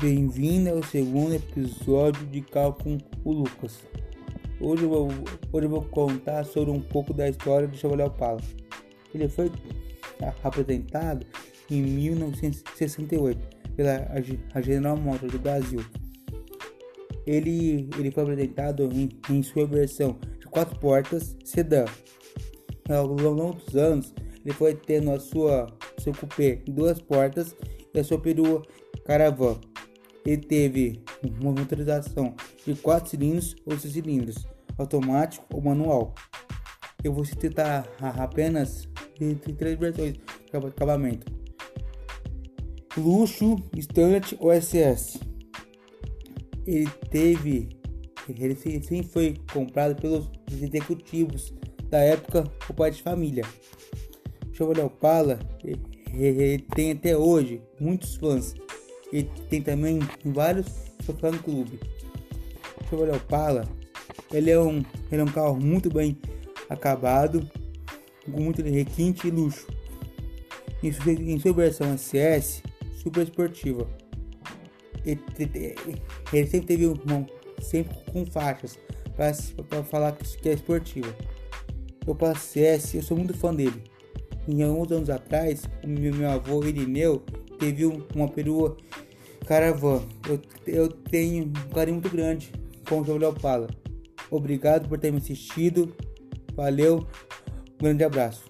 Bem-vindo ao segundo episódio de Cal com o Lucas. Hoje eu, vou, hoje eu vou contar sobre um pouco da história do Chevrolet Opala. Ele foi apresentado em 1968 pela General Motors do Brasil. Ele, ele foi apresentado em, em sua versão de quatro portas sedã. Ao longo dos anos, ele foi tendo a sua seu em duas portas e a sua perua caravan ele teve uma motorização de 4 cilindros ou 6 cilindros, automático ou manual. Eu vou citar apenas três versões de acabamento: Luxo, Standard ou SS. Ele teve, ele sim foi comprado pelos executivos da época o pai de família. O Chevrolet Opala ele tem até hoje muitos fãs e tem também vários fã clube. Chevrolet Opala, ele é um, ele é um carro muito bem acabado, com muito requinte e luxo. Em sua, em sua versão SS, super esportiva. Ele, ele sempre teve uma, sempre com faixas para falar que é esportiva. O Opala CS, eu sou muito fã dele. Em alguns anos atrás, o meu, meu avô Irineu teve uma perua Caravan. Eu, eu tenho um carinho muito grande com o Chevrolet Opala. Obrigado por ter me assistido. Valeu. Um grande abraço.